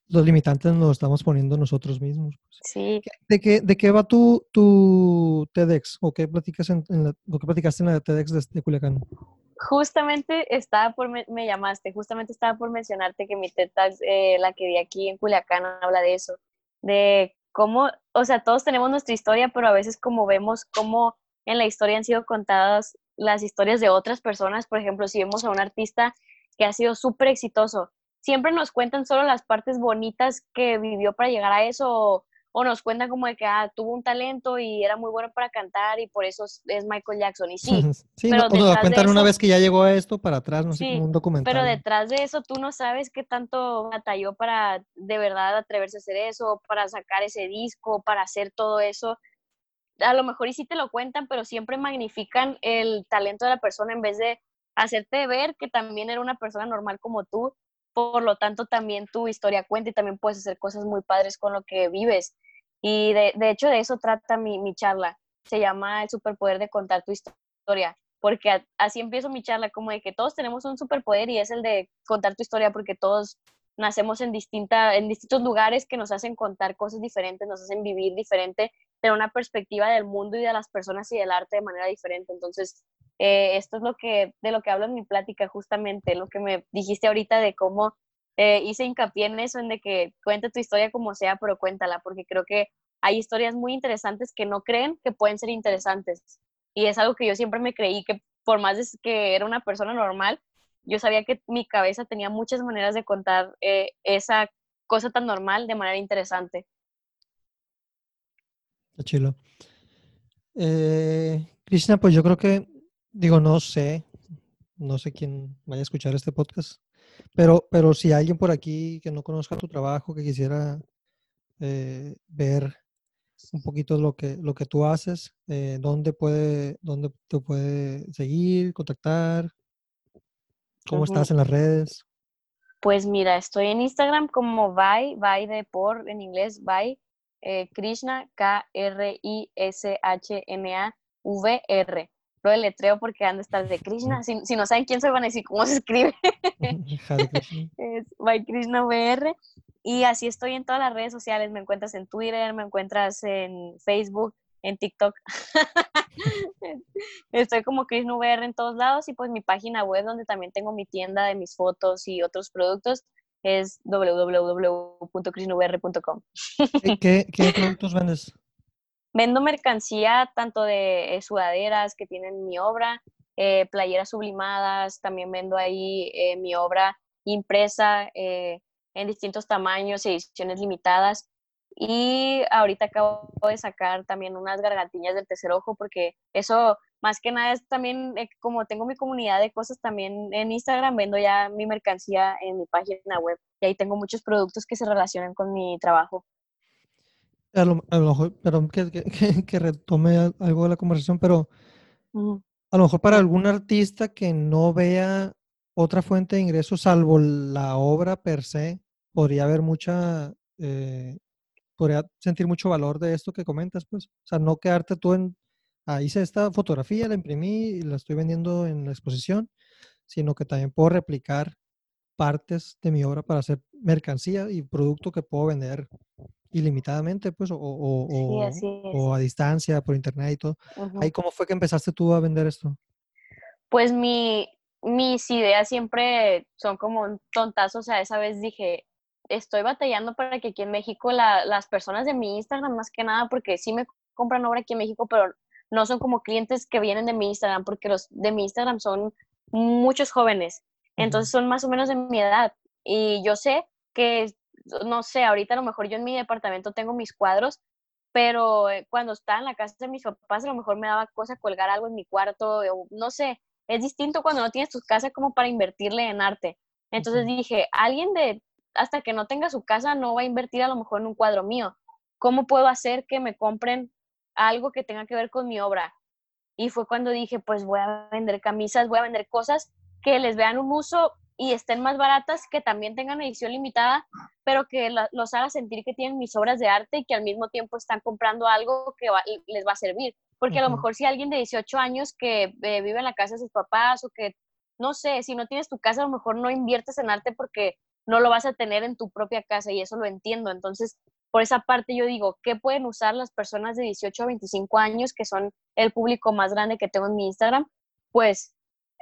los limitantes nos los estamos poniendo nosotros mismos. Pues. Sí. ¿De qué, ¿De qué va tu, tu TEDx o qué, platicas en, la, lo que platicaste en la TEDx de, de Culiacán? Justamente estaba por, me, llamaste, justamente estaba por mencionarte que mi TEDx, eh, la que di aquí en Culiacán, habla de eso, de cómo, o sea, todos tenemos nuestra historia, pero a veces como vemos cómo en la historia han sido contadas las historias de otras personas, por ejemplo, si vemos a un artista que ha sido súper exitoso, siempre nos cuentan solo las partes bonitas que vivió para llegar a eso, o, nos cuentan como de que ah, tuvo un talento y era muy bueno para cantar y por eso es Michael Jackson. Y sí, sí pero no, nos cuentan una vez que ya llegó a esto para atrás, no sé, como un documental. Pero detrás de eso tú no sabes qué tanto batalló para de verdad atreverse a hacer eso, para sacar ese disco, para hacer todo eso. A lo mejor y sí te lo cuentan, pero siempre magnifican el talento de la persona en vez de hacerte ver que también era una persona normal como tú por lo tanto también tu historia cuenta y también puedes hacer cosas muy padres con lo que vives. Y de, de hecho de eso trata mi, mi, charla. Se llama el superpoder de contar tu historia, porque así empiezo mi charla, como de que todos tenemos un superpoder y es el de contar tu historia, porque todos nacemos en, distinta, en distintos lugares que nos hacen contar cosas diferentes, nos hacen vivir diferente, tener una perspectiva del mundo y de las personas y del arte de manera diferente. Entonces, eh, esto es lo que, de lo que hablo en mi plática, justamente, lo que me dijiste ahorita de cómo eh, hice hincapié en eso, en de que cuenta tu historia como sea, pero cuéntala, porque creo que hay historias muy interesantes que no creen que pueden ser interesantes. Y es algo que yo siempre me creí que por más que era una persona normal, yo sabía que mi cabeza tenía muchas maneras de contar eh, esa cosa tan normal de manera interesante. Chilo. Eh, Krishna, pues yo creo que Digo, no sé, no sé quién vaya a escuchar este podcast, pero, pero si alguien por aquí que no conozca tu trabajo, que quisiera eh, ver un poquito lo que, lo que tú haces, eh, dónde, puede, dónde te puede seguir, contactar, cómo estás en las redes. Pues mira, estoy en Instagram como Vai, Vai de por en inglés, Vai, eh, Krishna, K-R-I-S-H-N-A-V-R. Lo deletreo porque han de estar de Krishna. Si, no saben quién soy, van a decir cómo se escribe. es Vai Krishna VR. Y así estoy en todas las redes sociales. Me encuentras en Twitter, me encuentras en Facebook, en TikTok. estoy como VR en todos lados y pues mi página web donde también tengo mi tienda de mis fotos y otros productos es www.crisnvr.com. ¿Qué, ¿Qué productos vendes? Vendo mercancía tanto de eh, sudaderas que tienen mi obra, eh, playeras sublimadas, también vendo ahí eh, mi obra impresa en distintos tamaños, ediciones limitadas. Y ahorita acabo de sacar también unas gargantillas del tercer ojo porque eso más que nada es también como tengo mi comunidad de cosas también en Instagram, vendo ya mi mercancía en mi página web y ahí tengo muchos productos que se relacionan con mi trabajo. A lo, mejor, perdón que, que, retome algo de la conversación, pero a lo mejor para algún artista que no vea otra fuente de ingresos salvo la obra per se, podría haber mucha, eh, podría sentir mucho valor de esto que comentas, pues. O sea, no quedarte tú en, ah, hice esta fotografía, la imprimí y la estoy vendiendo en la exposición, sino que también puedo replicar partes de mi obra para hacer mercancía y producto que puedo vender ilimitadamente, pues, o, o, a distancia, por internet y todo. ¿Ahí cómo fue que empezaste tú a vender esto? Pues mi, mis ideas siempre son como un tontazo, o sea, esa vez dije, estoy batallando para que aquí en México las personas de mi Instagram, más que nada, porque sí me compran obra aquí en México, pero no son como clientes que vienen de mi Instagram, porque los de mi Instagram son muchos jóvenes, entonces son más o menos de mi edad. Y yo sé que no sé, ahorita a lo mejor yo en mi departamento tengo mis cuadros, pero eh, cuando estaba en la casa de mis papás a lo mejor me daba cosa colgar algo en mi cuarto, o no sé, es distinto cuando no tienes tu casa como para invertirle en arte. Entonces dije, alguien de, hasta que no tenga su casa, no va a invertir a lo mejor en un cuadro mío. ¿Cómo puedo hacer que me compren algo que tenga que ver con mi obra? Y fue cuando dije, pues voy a vender camisas, voy a vender cosas que les vean un uso y estén más baratas, que también tengan edición limitada, pero que los haga sentir que tienen mis obras de arte y que al mismo tiempo están comprando algo que les va a servir. Porque a lo mejor si alguien de 18 años que eh, vive en la casa de sus papás o que, no sé, si no tienes tu casa, a lo mejor no inviertes en arte porque no lo vas a tener en tu propia casa y eso lo entiendo. Entonces, por esa parte yo digo, ¿qué pueden usar las personas de 18 a 25 años, que son el público más grande que tengo en mi Instagram? Pues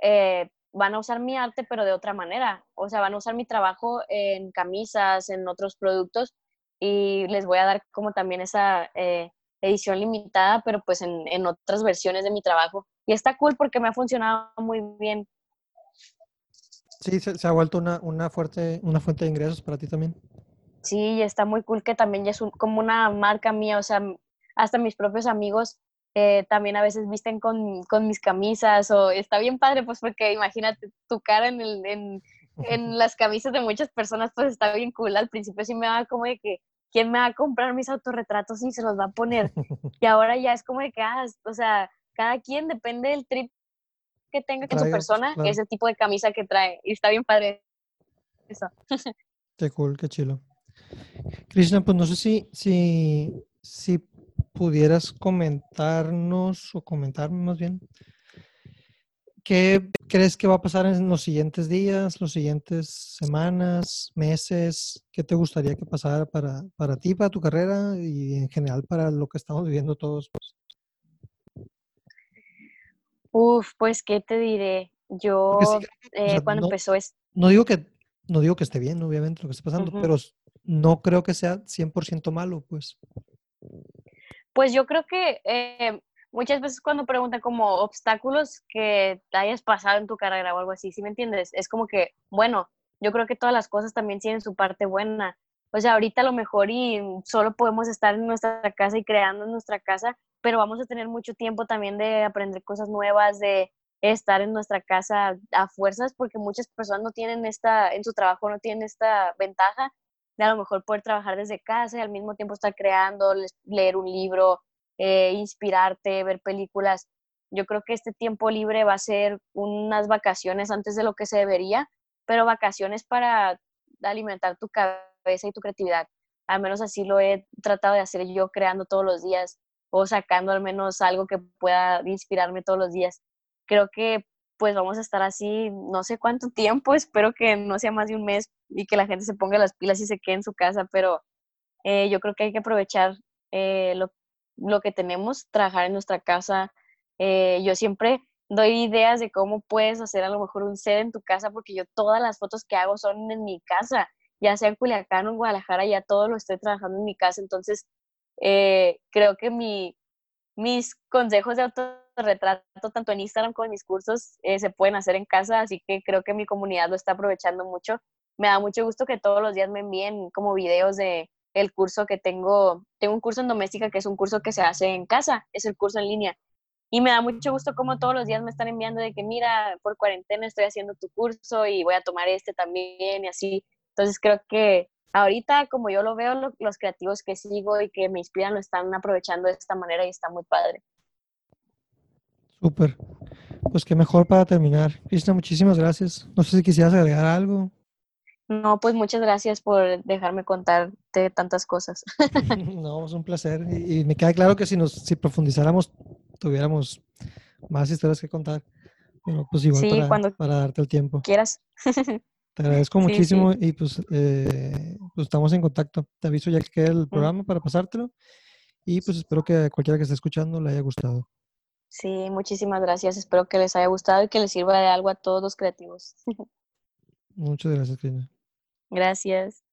eh, van a usar mi arte, pero de otra manera. O sea, van a usar mi trabajo en camisas, en otros productos y les voy a dar como también esa eh, edición limitada, pero pues en, otras versiones de mi trabajo. Y está cool porque me ha funcionado muy bien. Sí, se, ha vuelto una, fuerte, una fuente de ingresos para ti también. Sí, y está muy cool que también ya es como una marca mía, o sea, hasta mis propios amigos eh, también a veces visten con, con, mis camisas o está bien padre, pues porque imagínate tu cara en, el, en, en, las camisas de muchas personas, pues está bien cool. Al principio sí me daba como de que, ¿quién me va a comprar mis autorretratos y se los va a poner? Y ahora ya es como de que, ah, o sea, cada quien depende del trip que tenga con su persona, es el tipo de camisa que trae. Y está bien padre eso. Qué cool, qué chilo. Krishna, pues no sé si, si, si pudieras comentarnos o comentarme más bien, ¿qué crees que va a pasar en los siguientes días, los siguientes semanas, meses? ¿Qué te gustaría que pasara para, para ti, para tu carrera y en general para lo que estamos viviendo todos? Uf, pues, ¿qué te diré? Yo, eh, cuando empezó es... No digo que no digo que esté bien, obviamente, lo que está pasando, pero no creo que sea 100% malo, pues. Pues yo creo que eh, muchas veces cuando preguntan como obstáculos que hayas pasado en tu carrera o algo así, ¿sí me entiendes? Es como que, bueno, yo creo que todas las cosas también tienen su parte buena. O sea, ahorita a lo mejor y solo podemos estar en nuestra casa y creando en nuestra casa, pero vamos a tener mucho tiempo también de aprender cosas nuevas, de estar en nuestra casa a fuerzas, porque muchas personas no tienen esta, en su trabajo no tienen esta ventaja a lo mejor poder trabajar desde casa y al mismo tiempo estar creando, leer un libro, eh, inspirarte, ver películas. Yo creo que este tiempo libre va a ser unas vacaciones antes de lo que se debería, pero vacaciones para alimentar tu cabeza y tu creatividad. Al menos así lo he tratado de hacer yo creando todos los días o sacando al menos algo que pueda inspirarme todos los días. Creo que pues vamos a estar así no sé cuánto tiempo, espero que no sea más de un mes y que la gente se ponga las pilas y se quede en su casa, pero eh, yo creo que hay que aprovechar eh, lo, lo, que tenemos, trabajar en nuestra casa. Eh, yo siempre doy ideas de cómo puedes hacer a lo mejor un set en tu casa, porque yo todas las fotos que hago son en mi casa, ya sea en Culiacán o en Guadalajara, ya todo lo estoy trabajando en mi casa, entonces creo que mi, mis consejos de autorretrato, tanto en Instagram como en mis cursos, eh, se pueden hacer en casa, así que creo que mi comunidad lo está aprovechando mucho. Me da mucho gusto que todos los días me envíen como videos de el curso que tengo. Tengo un curso en doméstica que es un curso que se hace en casa, es el curso en línea. Y me da mucho gusto como todos los días me están enviando de que, mira, por cuarentena estoy haciendo tu curso y voy a tomar este también y así. Entonces creo que ahorita, como yo lo veo, los creativos que sigo y que me inspiran lo están aprovechando de esta manera y está muy padre. Súper. Pues qué mejor para terminar. Cristina, muchísimas gracias. No sé si quisieras agregar algo. No, pues muchas gracias por dejarme contarte tantas cosas. no, es un placer. Y, me queda claro que si nos si profundizáramos, tuviéramos más historias que contar. Pero pues igual para, cuando para darte el tiempo. Quieras. Te agradezco muchísimo y pues, eh, pues, estamos en contacto. Te aviso ya que quede el programa para pasártelo y pues espero que cualquiera que esté escuchando le haya gustado. Sí, muchísimas gracias. Espero que les haya gustado y que les sirva de algo a todos los creativos. Muchas gracias, Cristina. Gracias.